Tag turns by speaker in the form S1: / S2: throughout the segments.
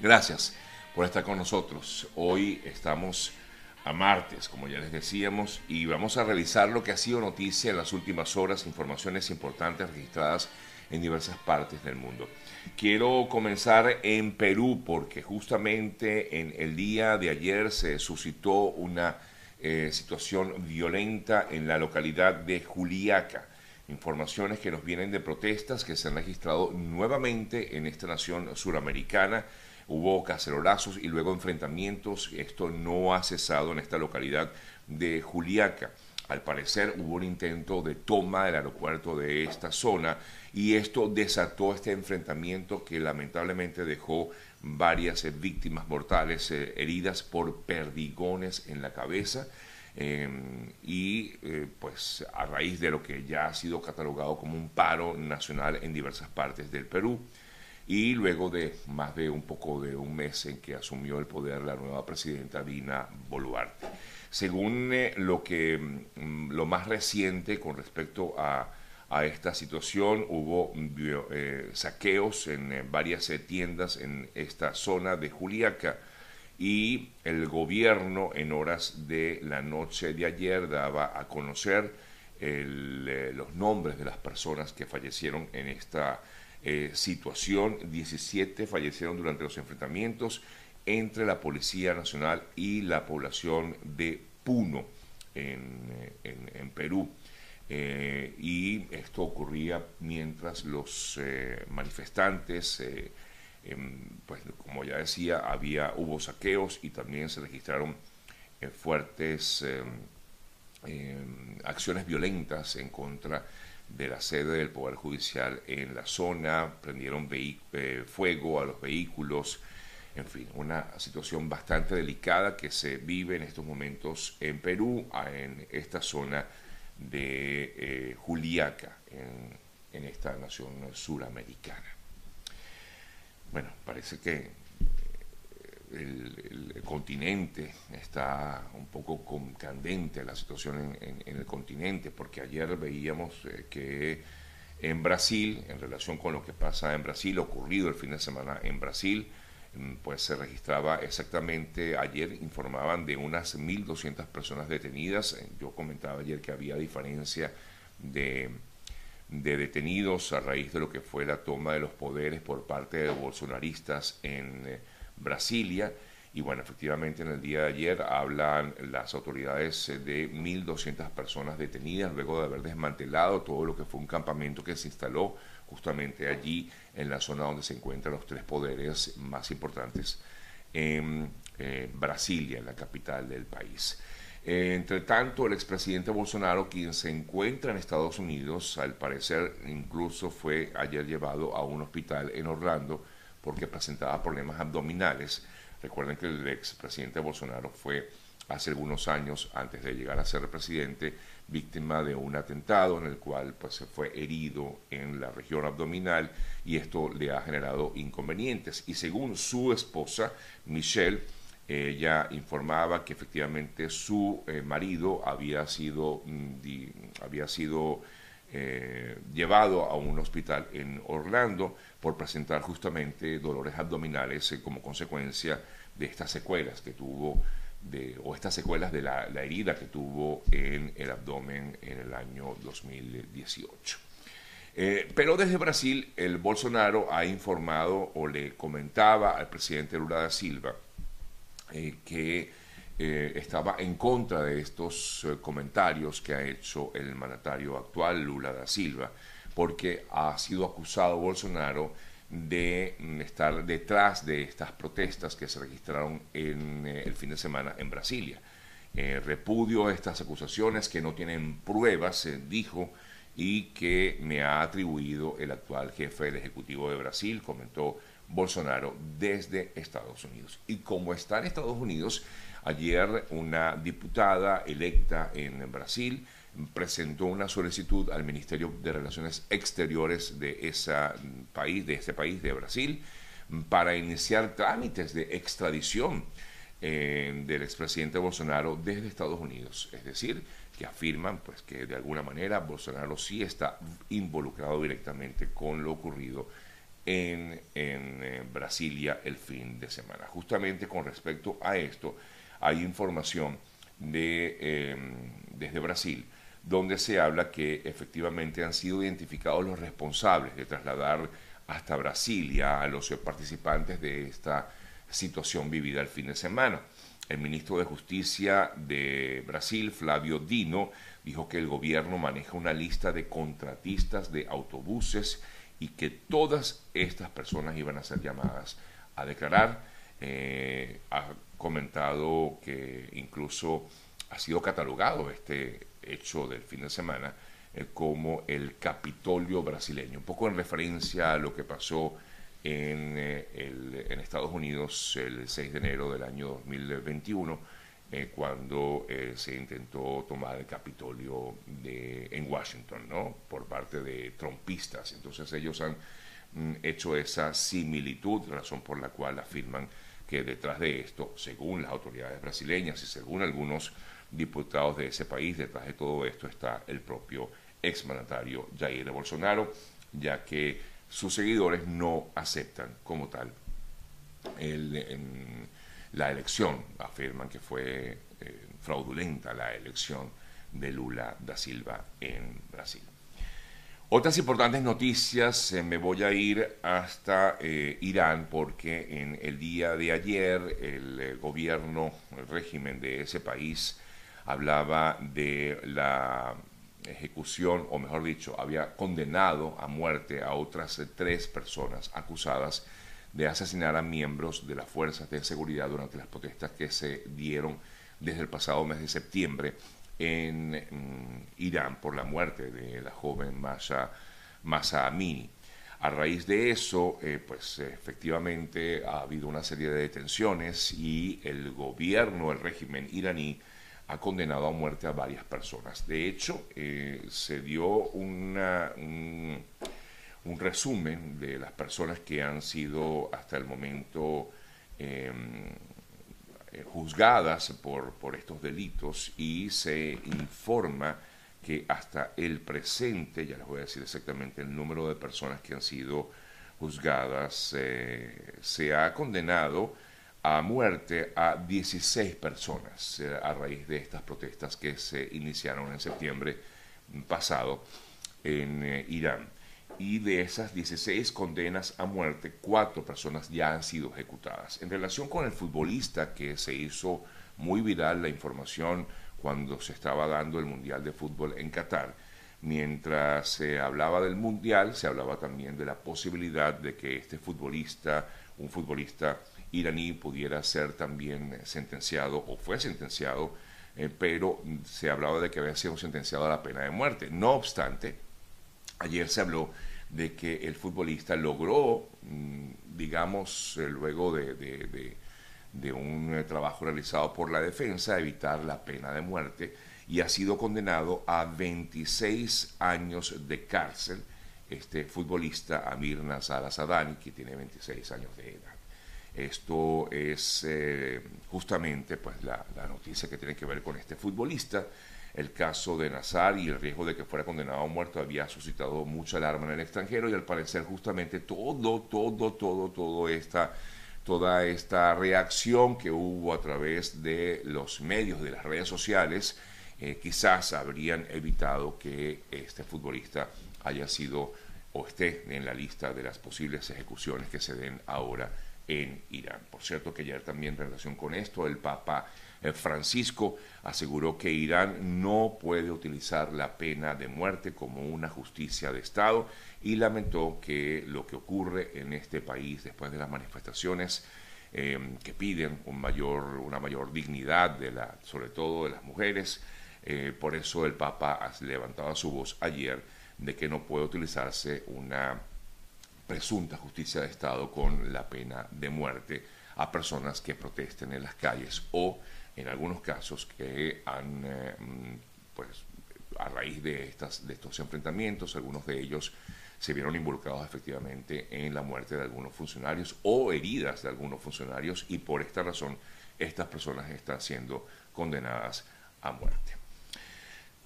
S1: Gracias por estar con nosotros. Hoy estamos a martes, como ya les decíamos, y vamos a revisar lo que ha sido noticia en las últimas horas, informaciones importantes registradas en diversas partes del mundo. Quiero comenzar en Perú porque justamente en el día de ayer se suscitó una eh, situación violenta en la localidad de Juliaca. Informaciones que nos vienen de protestas que se han registrado nuevamente en esta nación suramericana. Hubo cacerolazos y luego enfrentamientos. Esto no ha cesado en esta localidad de Juliaca. Al parecer hubo un intento de toma del aeropuerto de esta zona y esto desató este enfrentamiento que lamentablemente dejó varias eh, víctimas mortales eh, heridas por perdigones en la cabeza. Em, y eh, pues a raíz de lo que ya ha sido catalogado como un paro nacional en diversas partes del Perú y luego de más de un poco de un mes en que asumió el poder la nueva presidenta Dina Boluarte. Según eh, lo, que, mm, lo más reciente con respecto a, esta situación, hubo eh, saqueos en eh, varias tiendas en esta zona de Juliaca y el gobierno en horas de la noche de ayer daba a conocer los nombres de las personas que fallecieron en esta situación. 17 fallecieron durante los enfrentamientos entre la Policía Nacional y la población de Puno, en, Perú. Eh, y esto ocurría mientras los eh, manifestantes, eh, em, pues como ya decía, había, hubo saqueos y también se registraron fuertes em, em, acciones violentas en contra de la sede del Poder Judicial en la zona, prendieron fuego a los vehículos, en fin, una situación bastante delicada que se vive en estos momentos en Perú, en esta zona de eh, Juliaca, en, esta nación suramericana. Bueno, parece que el, continente está un poco candente la situación en, el continente, porque ayer veíamos eh, que en Brasil, en relación con lo que pasa en Brasil, ocurrido el fin de semana en Brasil, Mm, pues se registraba exactamente, ayer informaban de unas 1.200 personas detenidas. Eh, yo comentaba ayer que había diferencia de, detenidos a raíz de lo que fue la toma de los poderes por parte de bolsonaristas en eh, Brasilia. Y bueno, efectivamente en el día de ayer hablan las autoridades eh, de 1.200 personas detenidas luego de haber desmantelado todo lo que fue un campamento que se instaló justamente allí en la zona donde se encuentran los tres poderes más importantes en eh, Brasilia, la capital del país. entre tanto, el expresidente Bolsonaro, quien se encuentra en Estados Unidos, al parecer incluso fue ayer llevado a un hospital en Orlando porque presentaba problemas abdominales. Recuerden que el expresidente Bolsonaro fue hace algunos años, antes de llegar a ser presidente, víctima de un atentado en el cual pues, se fue herido en la región abdominal y esto le ha generado inconvenientes. Y según su esposa, Michelle, ella informaba que efectivamente su eh, marido había sido, mm, había sido eh, llevado a un hospital en Orlando por presentar justamente dolores abdominales eh, como consecuencia de estas secuelas que tuvo o estas secuelas de la, herida que tuvo en el abdomen en el año 2018. Eh, pero desde Brasil, el Bolsonaro ha informado o le comentaba al presidente Lula da Silva que eh, estaba en contra de estos comentarios que ha hecho el mandatario actual, Lula da Silva, porque ha sido acusado Bolsonaro de mm, estar detrás de estas protestas que se registraron en eh, el fin de semana en Brasilia. Eh, repudio estas acusaciones que no tienen pruebas, dijo, y que me ha atribuido el actual jefe del Ejecutivo de Brasil, comentó Bolsonaro desde Estados Unidos. Y como está en Estados Unidos, ayer una diputada electa en Brasil, presentó una solicitud al Ministerio de Relaciones Exteriores de ese país, de este país, de Brasil, para iniciar trámites de extradición eh, del expresidente Bolsonaro desde Estados Unidos. Es decir, que afirman pues, que de alguna manera Bolsonaro sí está involucrado directamente con lo ocurrido en, en, Brasilia el fin de semana. Justamente con respecto a esto, hay información de, em, desde Brasil donde se habla que efectivamente han sido identificados los responsables de trasladar hasta Brasilia a los participantes de esta situación vivida el fin de semana. El ministro de Justicia de Brasil, Flavio Dino, dijo que el gobierno maneja una lista de contratistas de autobuses y que todas estas personas iban a ser llamadas a declarar. Eh, comentado que incluso ha sido catalogado este hecho del fin de semana eh, como el Capitolio brasileño, un poco en referencia a lo que pasó en, eh, en Estados Unidos el 6 de enero del año 2021, eh, cuando se intentó tomar el Capitolio de, en Washington, ¿no? Por parte de trompistas. Entonces ellos han mm, hecho esa similitud, razón por la cual afirman que detrás de esto, según las autoridades brasileñas y según algunos diputados de ese país. Detrás de todo esto está el propio exmandatario Jair Bolsonaro, ya que sus seguidores no aceptan como tal la elección. Afirman que fue eh, fraudulenta la elección de Lula da Silva en Brasil. Otras importantes noticias, eh, me voy a ir hasta eh, Irán porque en el día de ayer el gobierno, el régimen de ese país hablaba de la ejecución, o mejor dicho, había condenado a muerte a otras tres personas acusadas de asesinar a miembros de las fuerzas de seguridad durante las protestas que se dieron desde el pasado mes de septiembre en Irán por la muerte de la joven Masa Amini. A raíz de eso, eh, pues efectivamente ha habido una serie de detenciones y el gobierno, el régimen iraní, ha condenado a muerte a varias personas. De hecho, eh, se dio una, un, resumen de las personas que han sido hasta el momento em, eh, juzgadas por, por estos delitos y se informa que hasta el presente, ya les voy a decir exactamente el número de personas que han sido juzgadas, eh, se ha condenado a muerte a 16 personas eh, a raíz de estas protestas que se iniciaron en septiembre pasado en Irán. Y de esas 16 condenas a muerte, cuatro personas ya han sido ejecutadas. En relación con el futbolista que se hizo muy viral la información cuando se estaba dando el Mundial de Fútbol en Qatar, mientras se hablaba del Mundial, se hablaba también de la posibilidad de que este futbolista, un futbolista iraní pudiera ser también sentenciado o fue sentenciado, eh, pero se hablaba de que había sido sentenciado a la pena de muerte. No obstante, ayer se habló de que el futbolista logró, mm, digamos, eh, luego de, de, un eh, trabajo realizado por la defensa, evitar la pena de muerte y ha sido condenado a 26 años de cárcel este futbolista Amir Nazar Asadani, que tiene 26 años de edad. Esto es eh, justamente pues, la, noticia que tiene que ver con este futbolista. El caso de Nazar y el riesgo de que fuera condenado a muerto había suscitado mucha alarma en el extranjero y al parecer justamente todo, todo, todo, todo esta, toda esta reacción que hubo a través de los medios, de las redes sociales, eh, quizás habrían evitado que este futbolista haya sido o esté en la lista de las posibles ejecuciones que se den ahora en Irán. Por cierto que ayer también en relación con esto el Papa Francisco aseguró que Irán no puede utilizar la pena de muerte como una justicia de Estado y lamentó que lo que ocurre en este país después de las manifestaciones em, que piden un mayor, una mayor dignidad, de la, sobre todo de las mujeres, eh, por eso el Papa levantaba su voz ayer de que no puede utilizarse una presunta justicia de Estado con la pena de muerte a personas que protesten en las calles o en algunos casos que han, eh, mm, pues, a raíz de, estas, de estos enfrentamientos, algunos de ellos se vieron involucrados efectivamente en la muerte de algunos funcionarios o heridas de algunos funcionarios y por esta razón estas personas están siendo condenadas a muerte.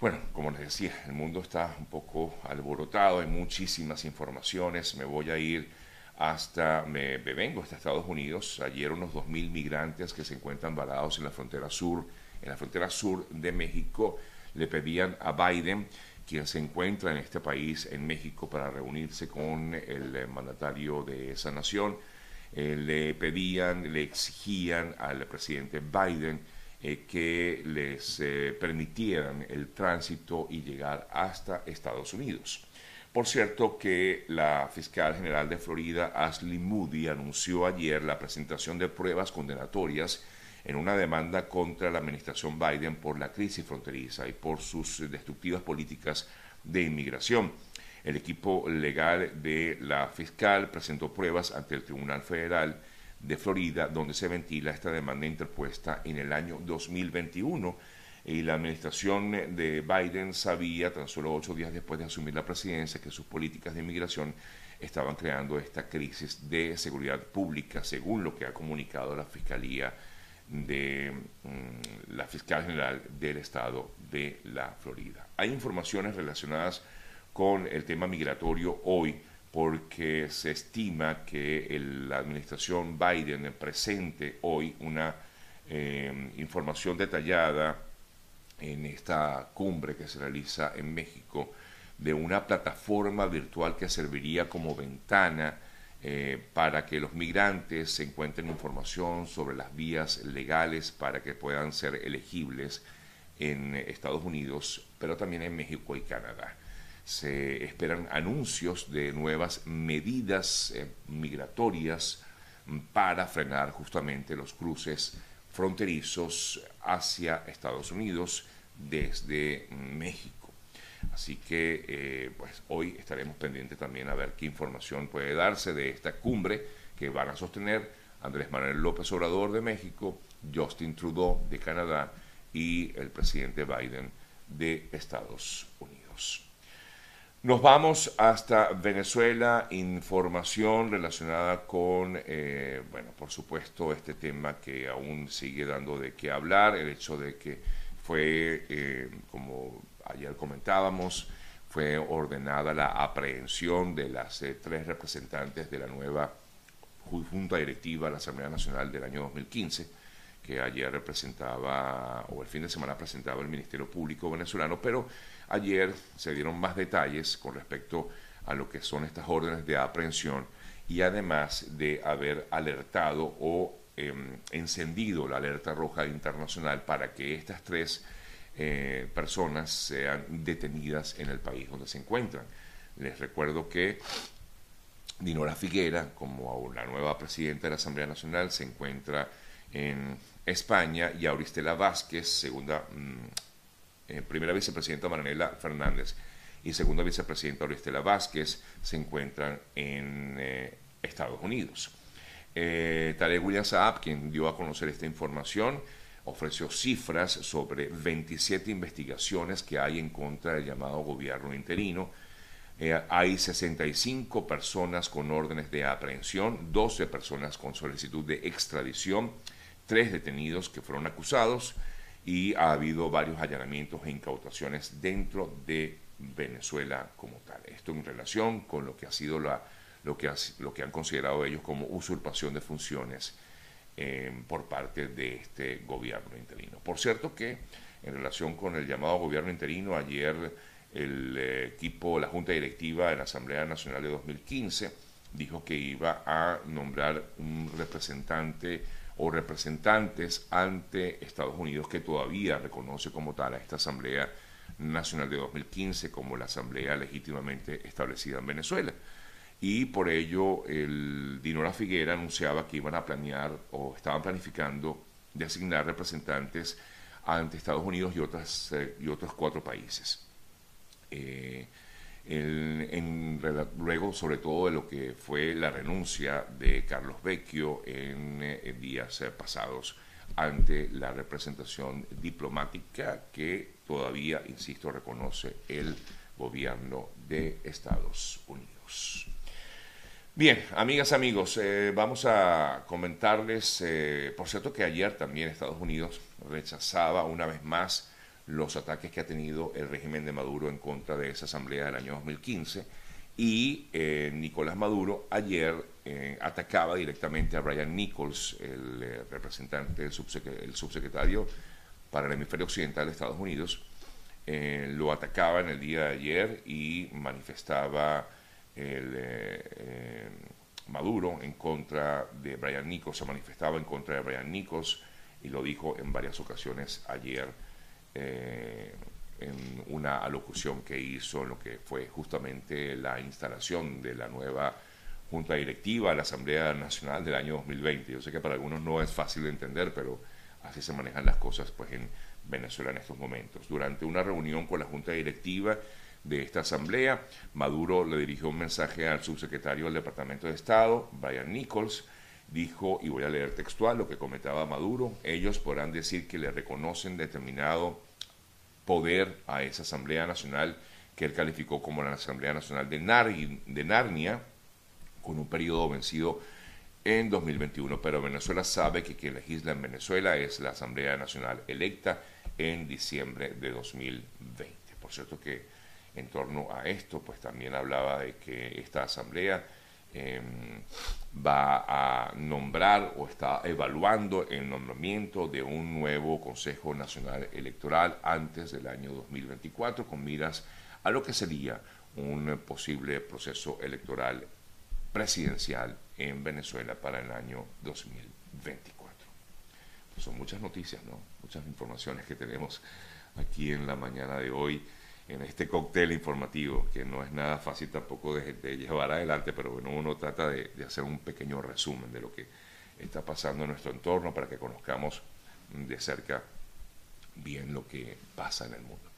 S1: Bueno, como les decía, el mundo está un poco alborotado, hay muchísimas informaciones. Me voy a ir hasta, me, vengo hasta Estados Unidos. Ayer unos 2.000 migrantes que se encuentran varados en la frontera sur, en la frontera sur de México, le pedían a Biden, quien se encuentra en este país, en México, para reunirse con el eh, mandatario de esa nación, eh, le pedían, le exigían al presidente Biden eh, que les permitieran el tránsito y llegar hasta Estados Unidos. Por cierto que la fiscal general de Florida, Ashley Moody, anunció ayer la presentación de pruebas condenatorias en una demanda contra la administración Biden por la crisis fronteriza y por sus destructivas políticas de inmigración. El equipo legal de la fiscal presentó pruebas ante el Tribunal Federal de Florida, donde se ventila esta demanda interpuesta en el año 2021 y la administración de Biden sabía, tan solo ocho días después de asumir la presidencia, que sus políticas de inmigración estaban creando esta crisis de seguridad pública, según lo que ha comunicado la Fiscalía de mm, la Fiscal General del Estado de la Florida. Hay informaciones relacionadas con el tema migratorio hoy porque se estima que la administración Biden presente hoy una eh, información detallada en esta cumbre que se realiza en México de una plataforma virtual que serviría como ventana eh, para que los migrantes se encuentren información sobre las vías legales para que puedan ser elegibles en Estados Unidos, pero también en México y Canadá. Se esperan anuncios de nuevas medidas eh, migratorias para frenar justamente los cruces fronterizos hacia Estados Unidos desde México. Así que eh, pues hoy estaremos pendientes también a ver qué información puede darse de esta cumbre que van a sostener Andrés Manuel López Obrador de México, Justin Trudeau de Canadá y el presidente Biden de Estados Unidos. Nos vamos hasta Venezuela, información relacionada con, eh, bueno, por supuesto, este tema que aún sigue dando de qué hablar, el hecho de que fue, eh, como ayer comentábamos, fue ordenada la aprehensión de las eh, tres representantes de la nueva Junta Directiva de la Asamblea Nacional del año 2015, que ayer representaba, o el fin de semana presentaba el Ministerio Público venezolano, pero ayer se dieron más detalles con respecto a lo que son estas órdenes de aprehensión y además de haber alertado o Em, encendido la alerta roja internacional para que estas tres eh, personas sean detenidas en el país donde se encuentran. Les recuerdo que Dinora Figuera, como la nueva presidenta de la Asamblea Nacional, se encuentra en España y Auristela Vázquez, segunda, mm, eh, primera vicepresidenta Maranela Fernández y segunda vicepresidenta Auristela Vázquez se encuentran en eh, Estados Unidos. Eh, Tarek William Saab, quien dio a conocer esta información, ofreció cifras sobre 27 investigaciones que hay en contra del llamado gobierno interino. Eh, hay 65 personas con órdenes de aprehensión, 12 personas con solicitud de extradición, 3 detenidos que fueron acusados y ha habido varios allanamientos e incautaciones dentro de Venezuela como tal. Esto en relación con lo que ha sido la lo que, lo que han considerado ellos como usurpación de funciones eh, por parte de este gobierno interino. Por cierto que en relación con el llamado gobierno interino, ayer el eh, equipo, la Junta Directiva de la Asamblea Nacional de 2015 dijo que iba a nombrar un representante o representantes ante Estados Unidos que todavía reconoce como tal a esta Asamblea Nacional de 2015 como la Asamblea legítimamente establecida en Venezuela y por ello el Dinora Figuera anunciaba que iban a planear o estaban planificando de asignar representantes ante Estados Unidos y, otras, eh, y otros cuatro países. Eh, luego, sobre todo, de lo que fue la renuncia de Carlos Vecchio en, eh, días pasados ante la representación diplomática que todavía, insisto, reconoce el gobierno de Estados Unidos. Bien, amigas, amigos, eh, vamos a comentarles, eh, por cierto que ayer también Estados Unidos rechazaba una vez más los ataques que ha tenido el régimen de Maduro en contra de esa asamblea del año 2015 Y eh, Nicolás Maduro ayer eh, atacaba directamente a Brian Nichols, el eh, representante, el, subsecretario para el hemisferio occidental de Estados Unidos. lo atacaba en el día de ayer y manifestaba el, Maduro en contra de Brian Nichols, se manifestaba en contra de Brian Nichols y lo dijo en varias ocasiones ayer en una alocución que hizo en lo que fue justamente la instalación de la nueva Junta Directiva de la Asamblea Nacional del año 2020. Yo sé que para algunos no es fácil de entender, pero así se manejan las cosas pues, en Venezuela en estos momentos. Durante una reunión con la Junta Directiva de esta Asamblea, Maduro le dirigió un mensaje al subsecretario del Departamento de Estado, Brian Nichols, dijo, y voy a leer textual lo que comentaba Maduro, ellos podrán decir que le reconocen determinado poder a esa Asamblea Nacional que él calificó como la Asamblea Nacional de, de Narnia, con un periodo vencido en 2021. Pero Venezuela sabe que quien legisla en Venezuela es la Asamblea Nacional electa en diciembre de 2020. Por cierto que en torno a esto, pues también hablaba de que esta Asamblea Em, va a nombrar o está evaluando el nombramiento de un nuevo Consejo Nacional Electoral antes del año 2024 con miras a lo que sería un posible proceso electoral presidencial en Venezuela para el año 2024. Pues son muchas noticias, ¿no? Muchas informaciones que tenemos aquí en la mañana de hoy en este cóctel informativo, que no es nada fácil tampoco de, llevar adelante, pero bueno, uno trata de, de, hacer un pequeño resumen de lo que está pasando en nuestro entorno para que conozcamos de cerca bien lo que pasa en el mundo.